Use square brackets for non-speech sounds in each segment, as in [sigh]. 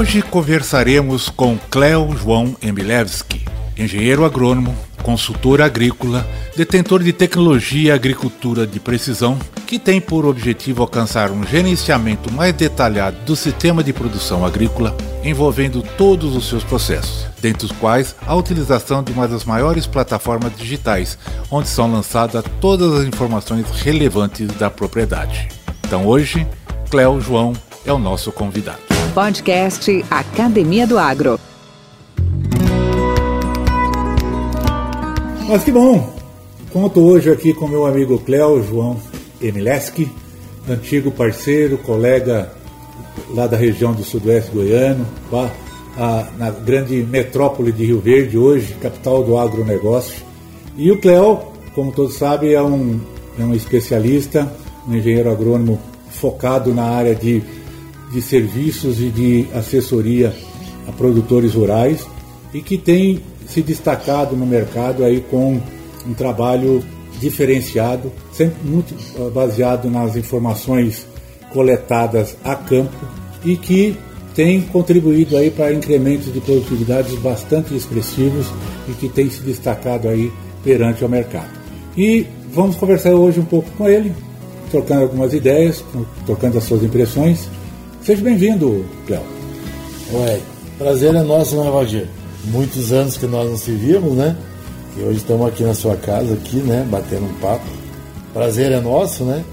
Hoje conversaremos com Cleo João Emilevski, engenheiro agrônomo, consultor agrícola, detentor de tecnologia agricultura de precisão, que tem por objetivo alcançar um gerenciamento mais detalhado do sistema de produção agrícola, envolvendo todos os seus processos, dentre os quais a utilização de uma das maiores plataformas digitais, onde são lançadas todas as informações relevantes da propriedade. Então hoje, Cleo João é o nosso convidado. Podcast Academia do Agro. Mas que bom! Conto hoje aqui com meu amigo Cléo João Emileski, antigo parceiro, colega lá da região do sudoeste goiano, lá, a, na grande metrópole de Rio Verde, hoje capital do agronegócio. E o Cléo, como todos sabem, é um, é um especialista, um engenheiro agrônomo focado na área de de serviços e de assessoria a produtores rurais e que tem se destacado no mercado aí com um trabalho diferenciado, sempre muito ah, baseado nas informações coletadas a campo e que tem contribuído aí para incrementos de produtividades bastante expressivos e que tem se destacado aí perante o mercado. E vamos conversar hoje um pouco com ele, trocando algumas ideias, trocando as suas impressões Seja bem-vindo, Cléo. Ué, prazer é nosso, né, Valdir? Muitos anos que nós não se víamos, né? E hoje estamos aqui na sua casa, aqui, né? Batendo um papo. Prazer é nosso, né?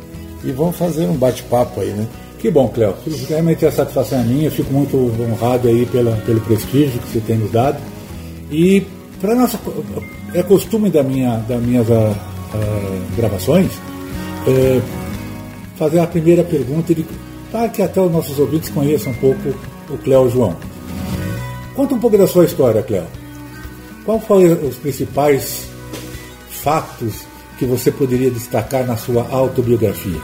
E vamos fazer um bate-papo aí, né? Que bom, Cléo. Realmente a satisfação é minha. Eu fico muito honrado aí pela, pelo prestígio que você tem nos dado. E para nossa é costume da minha, das minhas uh, uh, gravações uh, fazer a primeira pergunta de para que até os nossos ouvintes conheçam um pouco o Cléo João. Conta um pouco da sua história, Cléo. Qual foram os principais fatos que você poderia destacar na sua autobiografia?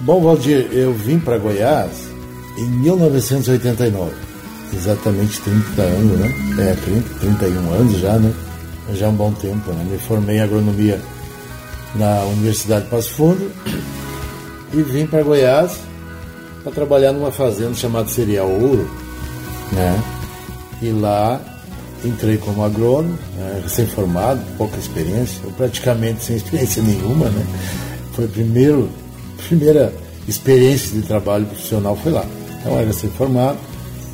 Bom, Valdir, eu vim para Goiás em 1989, exatamente 30 anos, né? É, 30, 31 anos já, né? Já é um bom tempo, né? Me formei em agronomia na Universidade de Passo Fundo e vim para Goiás para trabalhar numa fazenda chamada Cereal Ouro, né? E lá entrei como agrônomo, né? recém-formado, pouca experiência, ou praticamente sem experiência [laughs] nenhuma, né? Foi primeiro, primeira experiência de trabalho profissional foi lá. Então era recém-formado,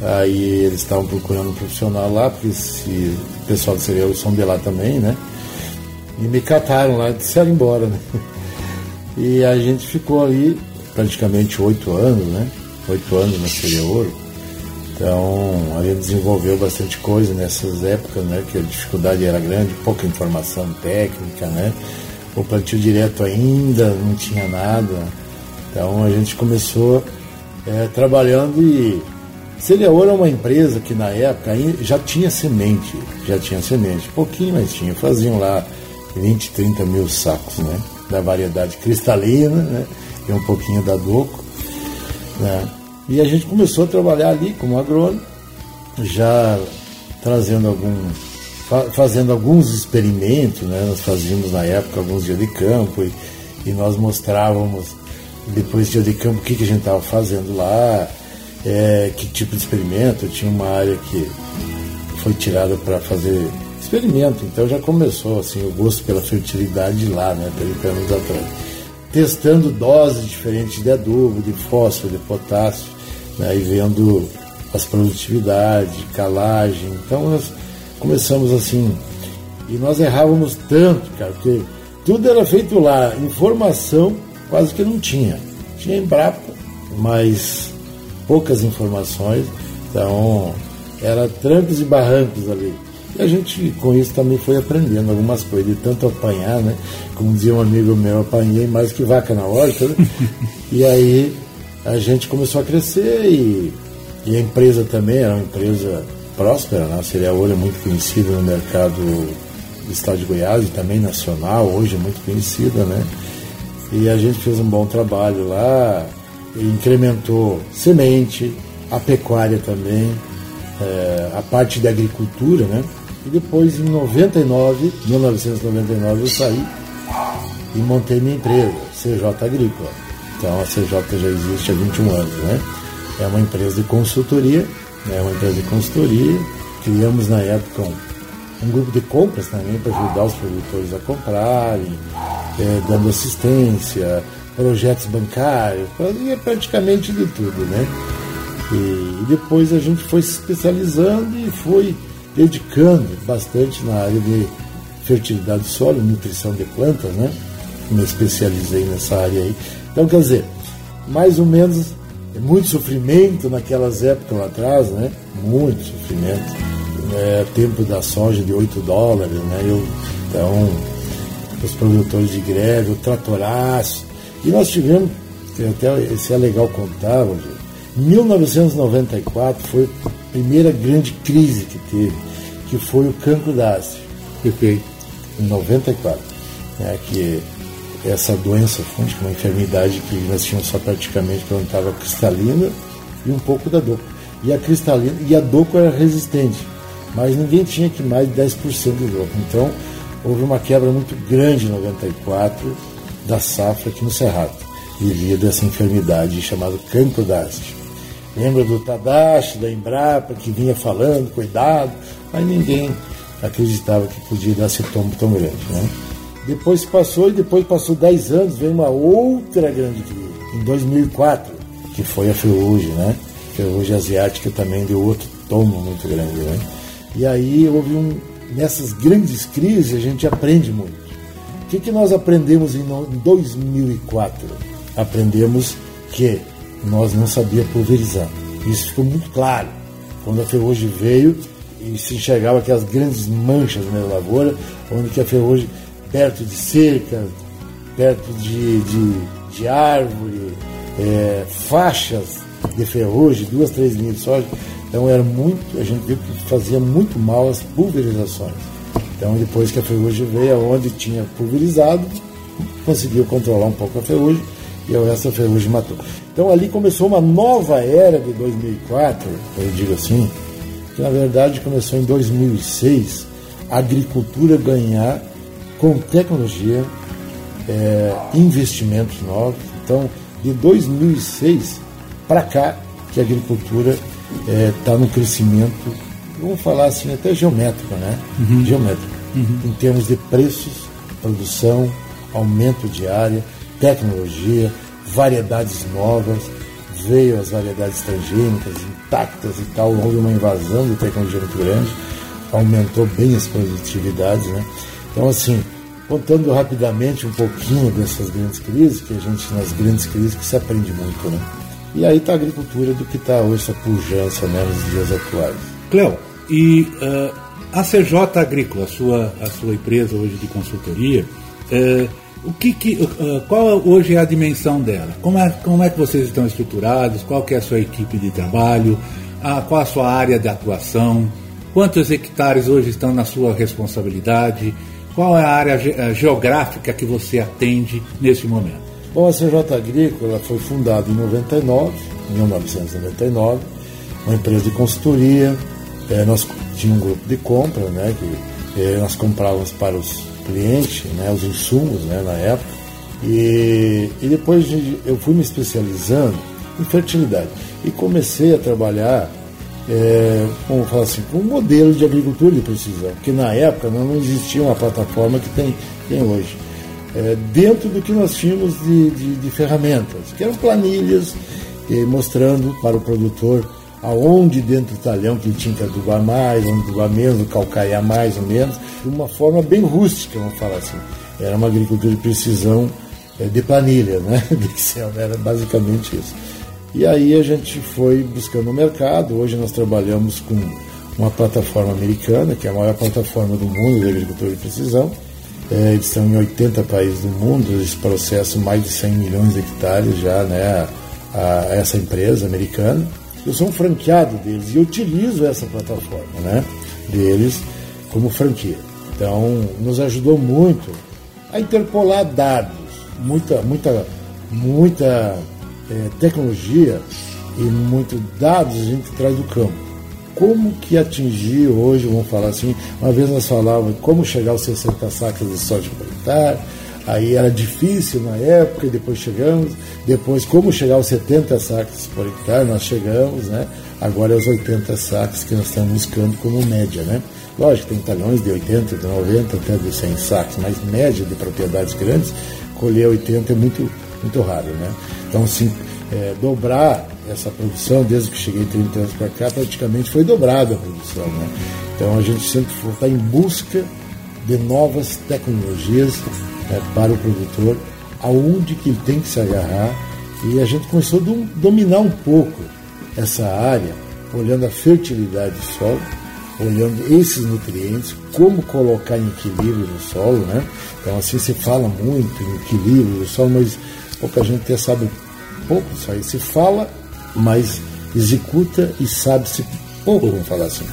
aí eles estavam procurando um profissional lá, porque se, o pessoal do Cereal são de lá também, né? E me cataram lá disseram embora, né? [laughs] E a gente ficou ali praticamente oito anos, né? Oito anos na Seria Ouro. Então a gente desenvolveu bastante coisa nessas épocas, né? Que a dificuldade era grande, pouca informação técnica, né? O plantio direto ainda não tinha nada. Então a gente começou é, trabalhando e Seria Ouro é uma empresa que na época já tinha semente, já tinha semente, pouquinho, mas tinha, faziam lá 20, 30 mil sacos, né? Da variedade cristalina, né? E um pouquinho da DOCO. Né? E a gente começou a trabalhar ali como agrônomo, já trazendo algum, fazendo alguns experimentos, né? nós fazíamos na época alguns dias de campo e, e nós mostrávamos depois de dia de campo o que, que a gente estava fazendo lá, é, que tipo de experimento, tinha uma área que foi tirada para fazer experimento, então já começou assim o gosto pela fertilidade lá, né, pelo anos atrás testando doses diferentes de adubo, de fósforo, de potássio, né, e vendo as produtividades, calagem. Então nós começamos assim, e nós errávamos tanto, cara, porque tudo era feito lá, informação quase que não tinha. Tinha Embrapa, mas poucas informações, então era trancos e barrancos ali. E a gente, com isso, também foi aprendendo algumas coisas, de tanto apanhar, né? Como dizia um amigo meu, apanhei mais que vaca na horta, né? [laughs] e aí a gente começou a crescer e, e a empresa também era uma empresa próspera, né? a cereal é muito conhecida no mercado do estado de Goiás e também nacional, hoje é muito conhecida, né? E a gente fez um bom trabalho lá, incrementou semente, a pecuária também, é, a parte da agricultura, né? E depois, em 99, 1999, eu saí e montei minha empresa, CJ Agrícola. Então a CJ já existe há 21 anos, né? É uma empresa de consultoria, é uma empresa de consultoria. Criamos na época um, um grupo de compras também para ajudar os produtores a comprarem, é, dando assistência, projetos bancários, fazia praticamente de tudo, né? E, e depois a gente foi se especializando e foi dedicando bastante na área de fertilidade do solo, nutrição de plantas, né? Me especializei nessa área aí. Então, quer dizer, mais ou menos, muito sofrimento naquelas épocas lá atrás, né? Muito sofrimento. É, tempo da soja de 8 dólares, né? Eu, então, os produtores de greve, o tratoraço. E nós tivemos, até esse é legal contar, Rogério, 1994 foi primeira grande crise que teve, que foi o cancro da haste. Perfeito. Em 94. Né, que essa doença fúngica, uma enfermidade que nós tínhamos só praticamente plantava cristalina e um pouco da doco. E a cristalina e a doco era resistente, mas ninguém tinha que mais de 10% do doco. Então, houve uma quebra muito grande em 94 da safra aqui no Cerrado, devido a essa enfermidade chamada cancro da haste. Lembra do Tadashi, da Embrapa, que vinha falando, cuidado, mas ninguém acreditava que podia dar esse tombo tão grande. Né? Depois passou e depois passou 10 anos, veio uma outra grande crise, em 2004, que foi a ferrugem, né? A ferrugem asiática também deu outro tombo muito grande, né? E aí houve um, nessas grandes crises a gente aprende muito. O que, que nós aprendemos em 2004? Aprendemos que nós não sabíamos pulverizar. Isso ficou muito claro. Quando a ferrugem veio e se enxergava aquelas grandes manchas na lavoura, onde que a ferrugem perto de cerca, perto de, de, de árvore, é, faixas de ferrugem, duas, três linhas de soja. Então era muito, a gente viu que fazia muito mal as pulverizações. Então depois que a ferrugem veio, aonde tinha pulverizado, conseguiu controlar um pouco a ferrugem e o resto ferrugem matou. Então ali começou uma nova era de 2004, eu digo assim, que na verdade começou em 2006, a agricultura ganhar com tecnologia, é, investimentos novos. Então, de 2006 para cá, que a agricultura está é, tá no crescimento, vamos falar assim, até geométrico, né? Uhum. Geométrico. Uhum. Em termos de preços, produção, aumento de área, tecnologia, variedades novas, veio as variedades transgênicas, intactas e tal, houve uma invasão de tecnologia muito grande, aumentou bem as produtividades, né? Então, assim, contando rapidamente um pouquinho dessas grandes crises, que a gente, nas grandes crises, que se aprende muito, né? E aí está a agricultura do que está hoje essa pujança né, nos dias atuais. Cléo, e uh, a CJ Agrícola, a sua, a sua empresa hoje de consultoria, uh, o que, que uh, qual hoje é a dimensão dela? Como é, como é que vocês estão estruturados? Qual que é a sua equipe de trabalho? A, qual a sua área de atuação? Quantos hectares hoje estão na sua responsabilidade? Qual é a área eh, geográfica que você atende nesse momento? Bom, a CJ Agrícola foi fundada em 99, 1999, uma empresa de consultoria. É, nós tínhamos um grupo de compra, né, que é, nós comprávamos para os clientes, né, os insumos, né, na época. E, e depois eu fui me especializando em fertilidade e comecei a trabalhar é, como falar assim, com um modelo de agricultura de precisão, porque na época não existia uma plataforma que tem, tem hoje. É, dentro do que nós tínhamos de, de, de ferramentas, que eram planilhas é, mostrando para o produtor aonde dentro do talhão que tinha que adubar mais, onde adubar menos, calcaiar mais ou menos, de uma forma bem rústica, vamos falar assim. Era uma agricultura de precisão é, de planilha, né? [laughs] De Excel, era basicamente isso. E aí a gente foi buscando o mercado. Hoje nós trabalhamos com uma plataforma americana, que é a maior plataforma do mundo de agricultura de precisão. É, eles estão em 80 países do mundo, eles processam mais de 100 milhões de hectares já, né, a, a essa empresa americana. Eu sou um franqueado deles e utilizo essa plataforma né, deles como franquia. Então, nos ajudou muito a interpolar dados, muita, muita, muita é, tecnologia e muito dados a gente traz do campo. Como que atingir hoje, vamos falar assim, uma vez nós falávamos como chegar aos 60 sacas de soja planetária, aí era difícil na época, e depois chegamos, depois como chegar aos 70 sacas por hectare, nós chegamos, né? Agora é os 80 sacas que nós estamos buscando como média, né? Lógico, tem talhões de 80, de 90, até de 100 sacos, mas média de propriedades grandes, colher 80 é muito, muito raro, né? Então, assim, é, dobrar essa produção, desde que cheguei 30 anos para cá, praticamente foi dobrada a produção, né? Então, a gente sempre está em busca de novas tecnologias é, para o produtor, aonde que ele tem que se agarrar, e a gente começou a dominar um pouco essa área, olhando a fertilidade do solo, olhando esses nutrientes, como colocar em equilíbrio no solo, né? Então assim se fala muito em equilíbrio do solo, mas pouca gente até sabe pouco disso aí. Se fala, mas executa e sabe-se pouco, vamos falar assim.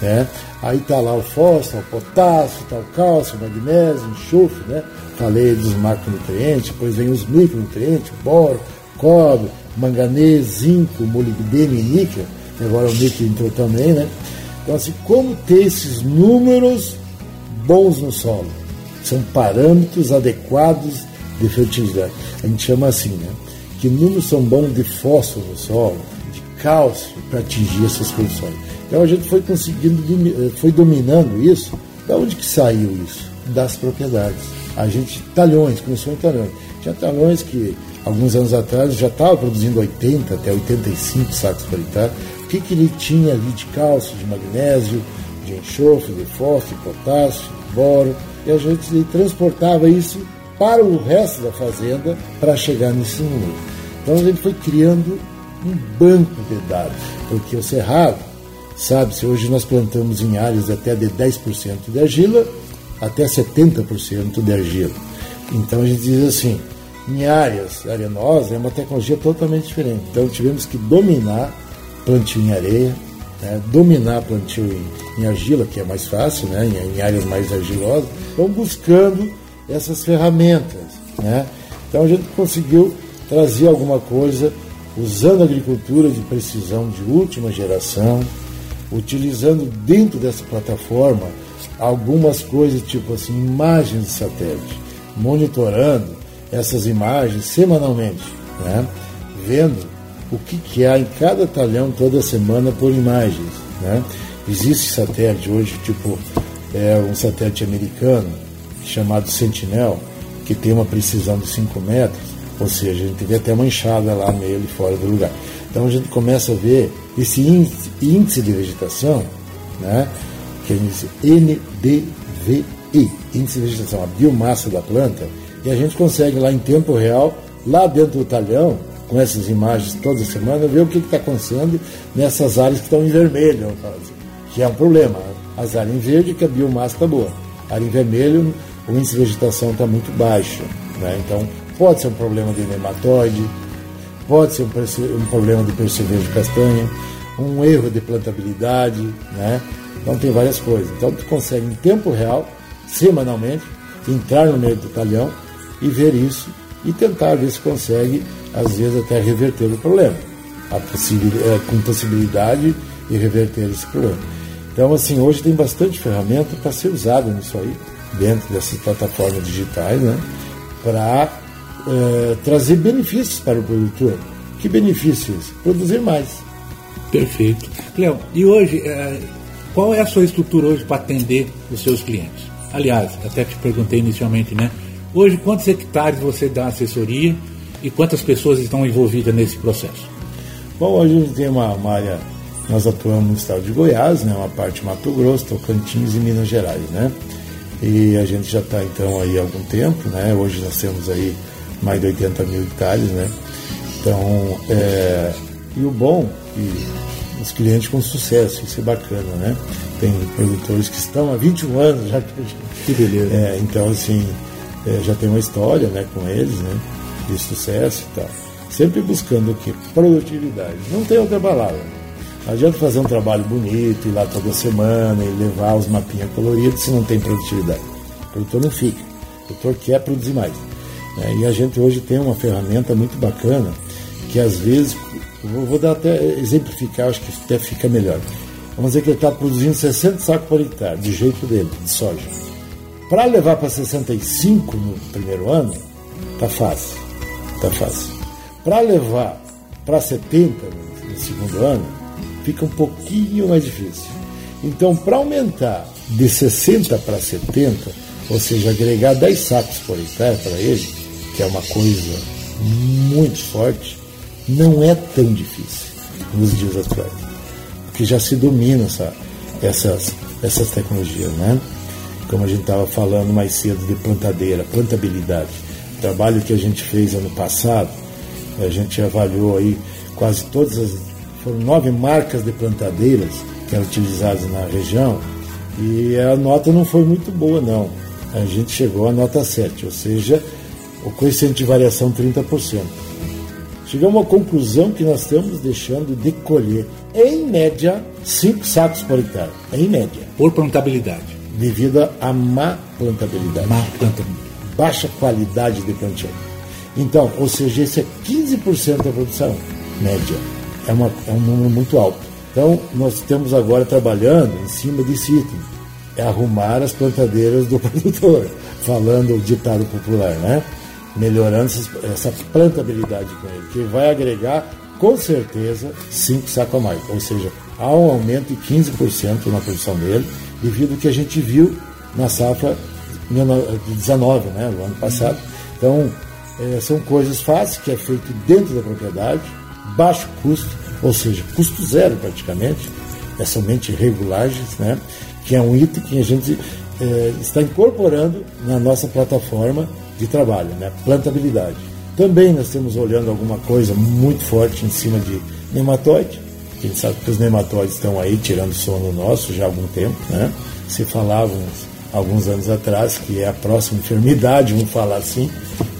Né? Aí tá lá o fósforo, o potássio, tá o cálcio, o magnésio, o enxofre, né? Falei dos macronutrientes, depois vem os micronutrientes, boro, cobre, manganês, zinco, molibdênio e níquel. Agora o níquel entrou também, né? Então, assim, como ter esses números bons no solo? São parâmetros adequados de fertilidade. A gente chama assim, né? Que números são bons de fósforo no solo, de cálcio, para atingir essas condições. Então a gente foi conseguindo, eh, foi dominando isso. Da onde que saiu isso? Das propriedades. A gente, talhões, começou em talhões. Tinha talhões que alguns anos atrás já estava produzindo 80 até 85 sacos por hectare que, que ele tinha ali de cálcio, de magnésio, de enxofre, de fósforo, de potássio, de boro, e a gente transportava isso para o resto da fazenda para chegar nesse número. Então a gente foi criando um banco de dados, porque o Cerrado, sabe-se, hoje nós plantamos em áreas até de 10% de argila até 70% de argila. Então a gente diz assim, em áreas arenosas é uma tecnologia totalmente diferente. Então tivemos que dominar plantio em areia, né, dominar plantio em, em, argila, que é mais fácil, né, em, em, áreas mais argilosas, vão buscando essas ferramentas. Né? Então a gente conseguiu trazer alguma coisa usando agricultura de precisão de última geração, utilizando dentro dessa plataforma algumas coisas tipo assim, imagens de satélite, monitorando essas imagens semanalmente, né? vendo o que, que há em cada talhão toda semana por imagens. Né? Existe satélite hoje, tipo é, um satélite americano chamado Sentinel, que tem uma precisão de 5 metros, ou seja, a gente vê até uma enxada lá nele fora do lugar. Então a gente começa a ver esse índice, de vegetação, né, que é índice NDVI, índice de vegetação, a biomassa da planta, e a gente consegue lá em tempo real, lá dentro do talhão, com essas imagens toda semana, ver o que está acontecendo nessas áreas que estão em vermelho, assim, que é um problema. As áreas em verde, que a biomassa está boa. A área em vermelho, o índice de vegetação está muito baixo. Né? Então, pode ser um problema de nematóide, pode ser um, um problema de percevejo de castanha, um erro de plantabilidade, né? Então tem várias coisas. Então tu consegue em tempo real, semanalmente, entrar no meio do talhão e ver isso e tentar ver se consegue às vezes até reverter o problema, é, com possibilidade de reverter esse problema. Então, assim, hoje tem bastante ferramenta para ser usada nisso aí, dentro dessas plataformas digitais, né, para é, trazer benefícios para o produtor. Que benefícios? Produzir mais. Perfeito. Cleo, e hoje, é, qual é a sua estrutura hoje para atender os seus clientes? Aliás, até te perguntei inicialmente, né? Hoje, quantos hectares você dá assessoria e quantas pessoas estão envolvidas nesse processo? Bom, hoje a gente tem uma, uma área, nós atuamos no estado de Goiás, né, uma parte Mato Grosso, Tocantins e Minas Gerais, né? E a gente já está então aí há algum tempo, né? Hoje nós temos aí mais de 80 mil hectares, né? Então, é, e o bom e os clientes com sucesso, isso é bacana, né? Tem produtores que estão há 21 anos já. Que beleza. É, então, assim, é, já tem uma história né, com eles, né? de sucesso e tal. Sempre buscando o que? Produtividade. Não tem outra palavra. Não adianta fazer um trabalho bonito, ir lá toda semana e levar os mapinhas coloridos se não tem produtividade. O produtor não fica. O produtor quer produzir mais. Né? E a gente hoje tem uma ferramenta muito bacana que às vezes, vou, vou dar até exemplificar, acho que até fica melhor. Vamos dizer que ele está produzindo 60 sacos por hectare, do jeito dele, de soja. Para levar para 65 no primeiro ano, tá fácil. Tá fácil. Para levar para 70 no segundo ano, fica um pouquinho mais difícil. Então, para aumentar de 60 para 70, ou seja, agregar 10 sacos por hectare para ele, que é uma coisa muito forte, não é tão difícil nos dias atuais. Porque já se domina essa, essas, essas tecnologias, né? Como a gente estava falando mais cedo de plantadeira, plantabilidade. O trabalho que a gente fez ano passado, a gente avaliou aí quase todas as. Foram nove marcas de plantadeiras que eram utilizadas na região e a nota não foi muito boa, não. A gente chegou à nota 7, ou seja, o coeficiente de variação 30%. Chegamos à conclusão que nós estamos deixando de colher, em média, 5 sacos por hectare. Em média. Por plantabilidade. Devido à má plantabilidade. Má plantabilidade. Baixa qualidade de plantio. Então, ou seja, esse é 15% da produção média. É, uma, é um número muito alto. Então, nós estamos agora trabalhando em cima desse item. É arrumar as plantadeiras do [laughs] produtor, falando o ditado popular, né? Melhorando essa plantabilidade com ele, que vai agregar, com certeza, 5 sacos a mais. Ou seja, há um aumento de 15% na produção dele, devido ao que a gente viu na safra de 19, né, no ano passado. Então, é, são coisas fáceis, que é feito dentro da propriedade, baixo custo, ou seja, custo zero praticamente, é somente regulagens, né? que é um item que a gente é, está incorporando na nossa plataforma de trabalho, né? plantabilidade. Também nós estamos olhando alguma coisa muito forte em cima de nematóide, a gente sabe que os nematóides estão aí tirando sono nosso já há algum tempo, né? Se falavam alguns anos atrás que é a próxima enfermidade, vamos falar assim,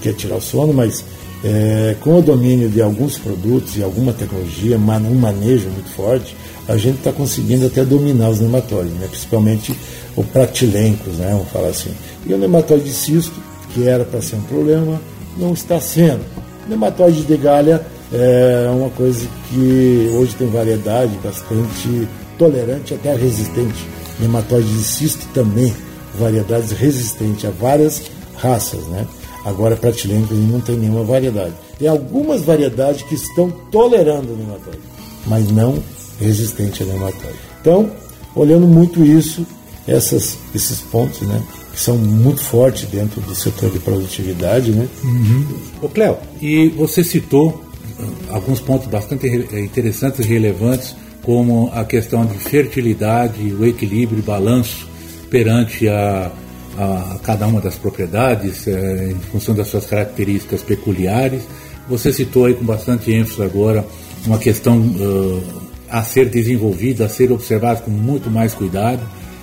que é tirar o sono, mas é, com o domínio de alguns produtos e alguma tecnologia, um manejo muito forte, a gente está conseguindo até dominar os nematóides, né? principalmente o pratilencos, né? vamos falar assim. E o nematóide de cisto, que era para ser um problema, não está sendo. Nematóide de galha é uma coisa que hoje tem variedade bastante tolerante, até resistente. Nematóide de cisto também, variedades resistentes a várias raças, né? Agora, pratilencos não tem nenhuma variedade. Tem algumas variedades que estão tolerando nematóide, mas não resistente a nematóide. Então, olhando muito isso, essas, esses pontos, né, são muito fortes dentro do setor de produtividade, né? Uhum. Ô Cléo, e você citou ah, alguns pontos bastante interessantes e relevantes, como a questão de fertilidade, o equilíbrio e balanço perante a a, cada uma das propriedades é, em função das suas características peculiares. Você citou aí com bastante ênfase agora uma questão uh, a ser desenvolvida, a ser observada com muito mais cuidado,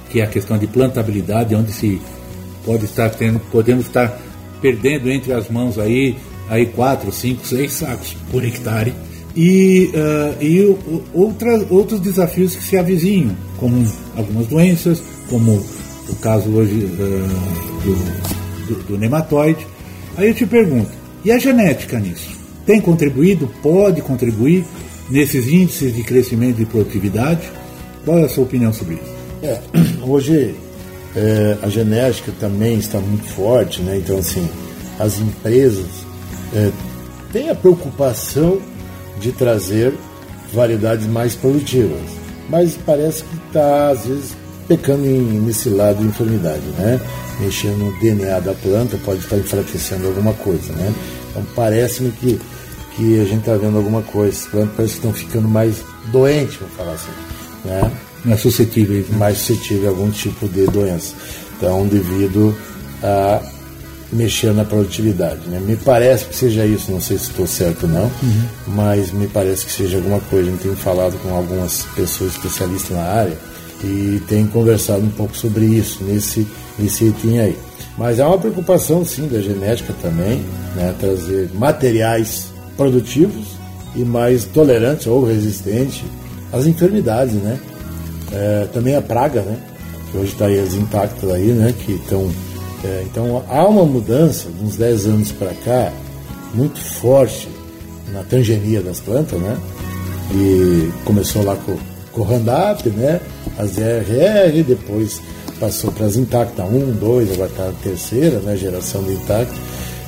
que é a questão de plantabilidade, onde se pode estar tendo, podemos estar perdendo entre as mãos aí aí quatro, cinco, seis sacos por hectare e, uh, e outra, outros desafios que se avizinham, como algumas doenças, como o caso hoje uh, do, do, do nematóide. Aí eu te pergunto, e a genética nisso? Tem contribuído? Pode contribuir nesses índices de crescimento e produtividade? Qual é a sua opinião sobre isso? É, hoje é, a genética também está muito forte, né? então assim, as empresas é, têm a preocupação de trazer variedades mais produtivas, mas parece que está às vezes pecando em, nesse lado de enfermidade, né? Mexendo no DNA da planta pode estar enfraquecendo alguma coisa, né? Então parece-me que, que a gente está vendo alguma coisa. As plantas parece que estão ficando mais doentes, vamos falar assim, né? Mais suscetíveis. Né? Mais suscetíveis a algum tipo de doença. Então, devido a mexer na produtividade. Né? Me parece que seja isso, não sei se estou certo ou não, uhum. mas me parece que seja alguma coisa. A gente tem falado com algumas pessoas especialistas na área e tem conversado um pouco sobre isso nesse, nesse item aí. Mas é uma preocupação sim da genética também, né, trazer materiais produtivos e mais tolerantes ou resistentes às enfermidades, né? É, também a praga, né? Que hoje está aí as intactas aí, né? Que estão é, então há uma mudança de uns 10 anos para cá muito forte na tangenia das plantas, né? E começou lá com, com o Roundup, né? As RR, depois passou para as Intacta 1, 2, agora está a terceira né, geração de Intacta.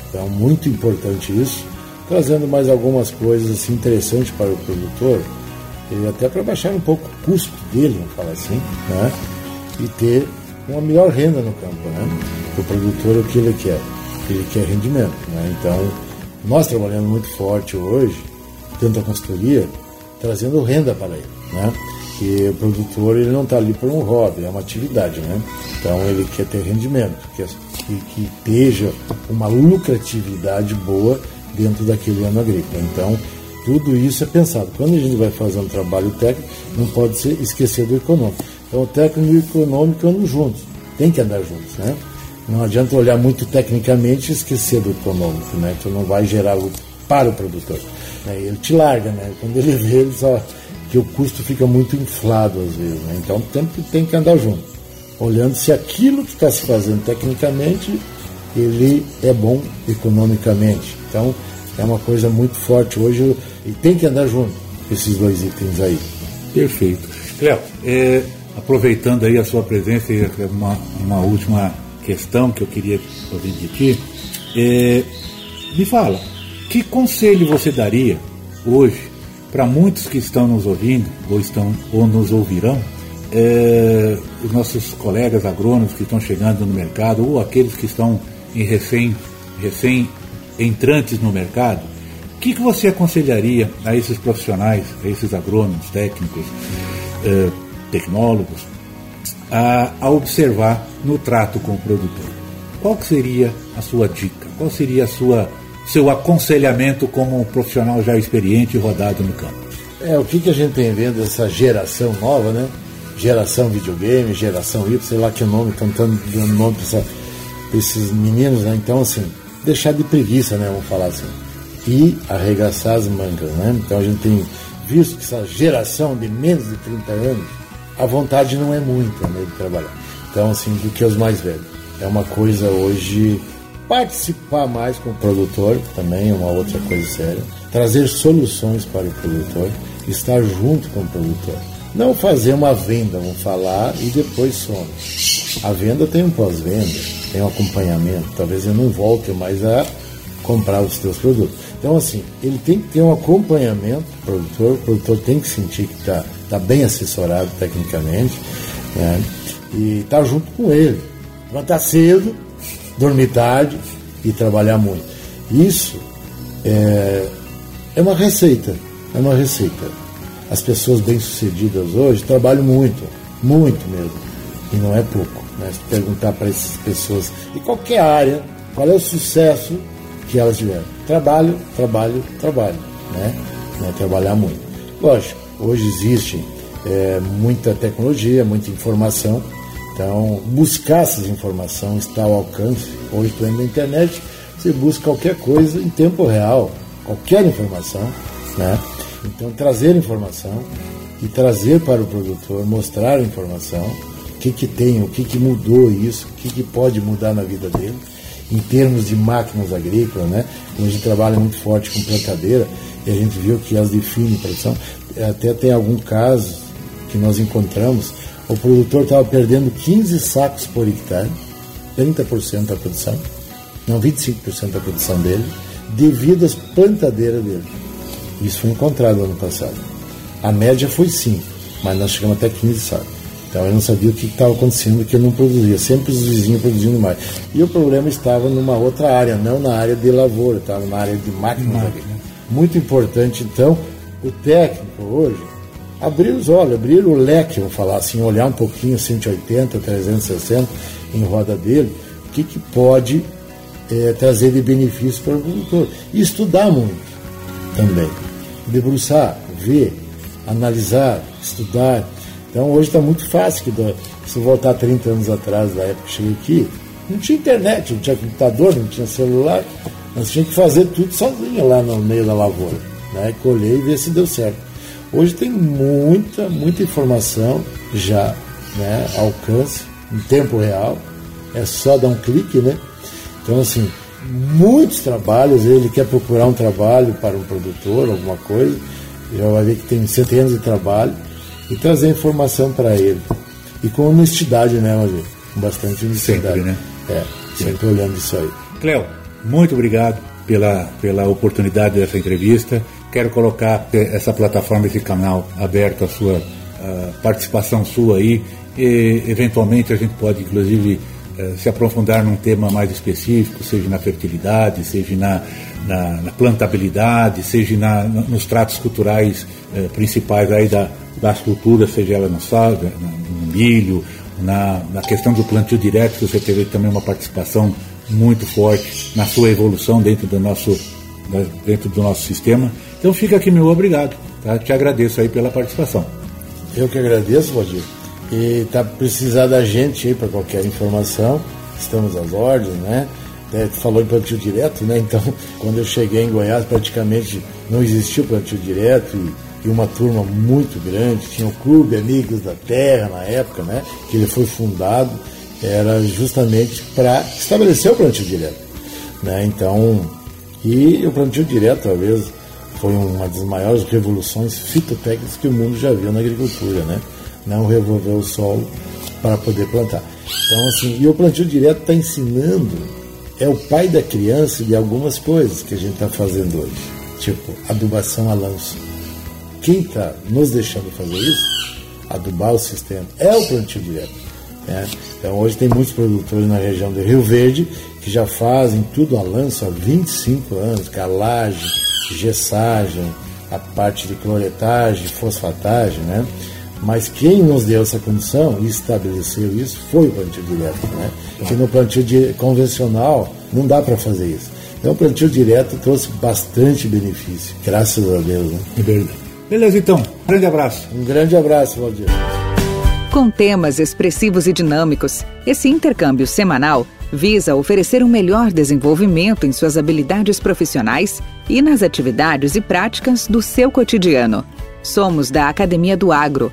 Então, muito importante isso. Trazendo mais algumas coisas assim, interessantes para o produtor, até para baixar um pouco o custo dele, vamos falar assim, né? E ter uma melhor renda no campo, né? O produtor, o que ele quer? Ele quer rendimento, né? Então, nós trabalhamos muito forte hoje, dentro da consultoria, trazendo renda para ele, né? Que o produtor ele não está ali por um hobby, é uma atividade, né? Então ele quer ter rendimento, quer que, que esteja uma lucratividade boa dentro daquele ano agrícola. Então tudo isso é pensado. Quando a gente vai fazer um trabalho técnico, não pode ser esquecer do econômico. Então o técnico e o econômico andam juntos, tem que andar juntos, né? Não adianta olhar muito tecnicamente e esquecer do econômico, né? Tu não vai gerar lucro para o produtor. Né? Ele te larga, né? Quando ele vê, ele só que o custo fica muito inflado às vezes, né? Então tem que, tem que andar junto, olhando se aquilo que está se fazendo tecnicamente ele é bom economicamente. Então é uma coisa muito forte hoje e tem que andar junto esses dois itens aí. Perfeito. Cléo, é, aproveitando aí a sua presença e uma, uma última questão que eu queria ouvir de ti, é, me fala, que conselho você daria hoje para muitos que estão nos ouvindo ou estão ou nos ouvirão, é, os nossos colegas agrônomos que estão chegando no mercado ou aqueles que estão em recém, recém entrantes no mercado, o que, que você aconselharia a esses profissionais, a esses agrônomos, técnicos, é, tecnólogos, a, a observar no trato com o produtor? Qual seria a sua dica? Qual seria a sua seu aconselhamento como um profissional já experiente e rodado no campo? É, o que, que a gente tem vendo essa geração nova, né? Geração videogame, geração Y, sei lá que nome, estão dando nome para esses meninos, né? Então, assim, deixar de preguiça, né? Vamos falar assim. E arregaçar as mangas, né? Então a gente tem visto que essa geração de menos de 30 anos, a vontade não é muita né, de trabalhar. Então, assim, do que os mais velhos. É uma coisa hoje participar mais com o produtor, também é uma outra coisa séria, trazer soluções para o produtor, estar junto com o produtor. Não fazer uma venda, vamos falar, e depois some. A venda tem um pós-venda, tem um acompanhamento. Talvez eu não volte mais a comprar os teus produtos. Então, assim, ele tem que ter um acompanhamento do produtor, o produtor tem que sentir que está tá bem assessorado tecnicamente, né? e tá junto com ele. Levantar cedo, dormir tarde e trabalhar muito. Isso é, é uma receita, é uma receita. As pessoas bem-sucedidas hoje trabalham muito, muito mesmo, e não é pouco. Né? Se perguntar para essas pessoas, de qualquer área, qual é o sucesso que elas tiveram? Trabalho, trabalho, trabalho. Né? É trabalhar muito. Lógico, hoje existe é, muita tecnologia, muita informação, então, buscar essas informações está ao alcance. Hoje, tu na internet, você busca qualquer coisa em tempo real, qualquer informação, né? Então, trazer informação e trazer para o produtor, mostrar a informação, o que, que tem, o que, que mudou isso, o que, que pode mudar na vida dele, em termos de máquinas agrícolas, né? Então, a gente trabalha muito forte com plantadeira e a gente viu que elas definem produção. Até tem algum caso que nós encontramos o produtor estava perdendo 15 sacos por hectare, 30% da produção, não 25% da produção dele, devido às plantadeiras dele. Isso foi encontrado ano passado. A média foi 5, mas nós chegamos até 15 sacos. Então eu não sabia o que estava acontecendo, que ele não produzia, sempre os vizinhos produzindo mais. E o problema estava numa outra área, não na área de lavoura, estava na área de máquinas. Muito importante, então, o técnico hoje abrir os olhos, abrir o leque, vou falar assim, olhar um pouquinho 180, 360 em roda dele, o que, que pode é, trazer de benefício para o produtor. E estudar muito também. Debruçar, ver, analisar, estudar. Então hoje está muito fácil, que se voltar 30 anos atrás, da época que cheguei aqui, Não tinha internet, não tinha computador, não tinha celular. Nós tínhamos que fazer tudo sozinho lá no meio da lavoura. Né? Colher e ver se deu certo. Hoje tem muita, muita informação já né, alcance, em tempo real. É só dar um clique, né? Então, assim, muitos trabalhos, ele quer procurar um trabalho para um produtor, alguma coisa, já vai ver que tem centenas de trabalho e trazer informação para ele. E com honestidade, né, Maria? Com bastante honestidade. Sempre, né? É, sempre olhando isso aí. Cléo, muito obrigado pela, pela oportunidade dessa entrevista. Quero colocar essa plataforma, esse canal aberto à sua participação sua aí. E, eventualmente a gente pode, inclusive, se aprofundar num tema mais específico, seja na fertilidade, seja na, na, na plantabilidade, seja na, nos tratos culturais uh, principais aí da, das culturas, seja ela no sal, no milho, na, na questão do plantio direto, que você teve também uma participação muito forte na sua evolução dentro do nosso, dentro do nosso sistema. Então fica aqui meu obrigado. Tá? Te agradeço aí pela participação. Eu que agradeço, Valdir. E tá precisar da gente aí para qualquer informação. Estamos às ordens, né? É, falou em plantio direto, né? Então, [laughs] quando eu cheguei em Goiás, praticamente não existia o plantio direto e, e uma turma muito grande. Tinha o Clube Amigos da Terra na época, né? Que ele foi fundado, era justamente para estabelecer o plantio direto, né? Então, e o plantio direto, talvez, foi uma das maiores revoluções fitotécnicas que o mundo já viu na agricultura, né? Não revolver o solo para poder plantar. Então, assim, e o plantio direto está ensinando, é o pai da criança de algumas coisas que a gente está fazendo hoje, tipo adubação a lanço. Quem está nos deixando fazer isso, adubar o sistema, é o plantio direto. Né? Então, hoje tem muitos produtores na região do Rio Verde que já fazem tudo a lanço há 25 anos, calagem, gessagem, a parte de cloretagem, fosfatagem, né? Mas quem nos deu essa condição e estabeleceu isso foi o plantio direto, né? Que no plantio convencional não dá para fazer isso. Então o plantio direto trouxe bastante benefício, graças a Deus, né? Beleza, então. Um grande abraço. Um grande abraço, Valdir. Com temas expressivos e dinâmicos, esse intercâmbio semanal visa oferecer um melhor desenvolvimento em suas habilidades profissionais e nas atividades e práticas do seu cotidiano. Somos da Academia do Agro,